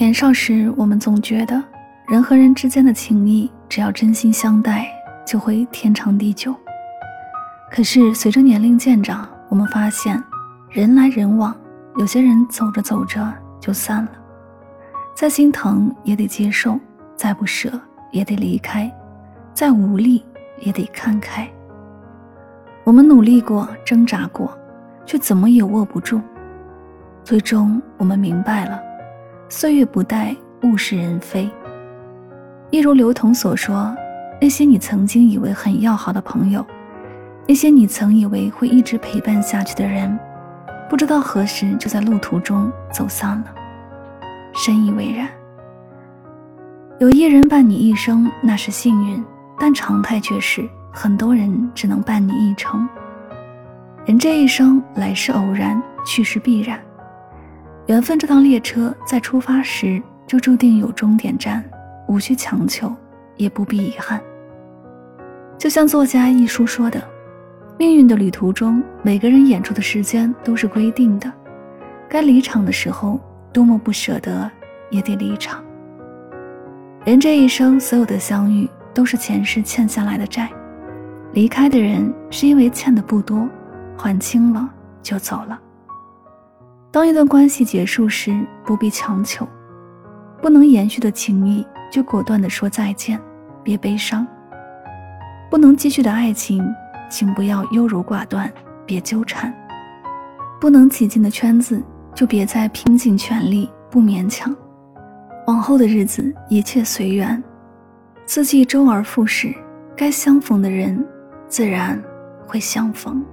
年少时，我们总觉得人和人之间的情谊，只要真心相待，就会天长地久。可是随着年龄渐长，我们发现，人来人往，有些人走着走着就散了。再心疼也得接受，再不舍也得离开，再无力也得看开。我们努力过，挣扎过，却怎么也握不住。最终，我们明白了。岁月不待，物是人非。一如刘同所说，那些你曾经以为很要好的朋友，那些你曾以为会一直陪伴下去的人，不知道何时就在路途中走散了。深以为然。有一人伴你一生，那是幸运，但常态却是很多人只能伴你一程。人这一生，来是偶然，去是必然。缘分这趟列车在出发时就注定有终点站，无需强求，也不必遗憾。就像作家一书说的：“命运的旅途中，每个人演出的时间都是规定的，该离场的时候，多么不舍得，也得离场。人这一生，所有的相遇都是前世欠下来的债，离开的人是因为欠的不多，还清了就走了。”当一段关系结束时，不必强求；不能延续的情谊，就果断地说再见，别悲伤；不能继续的爱情，请不要优柔寡断，别纠缠；不能挤进的圈子，就别再拼尽全力，不勉强。往后的日子，一切随缘，四季周而复始，该相逢的人，自然会相逢。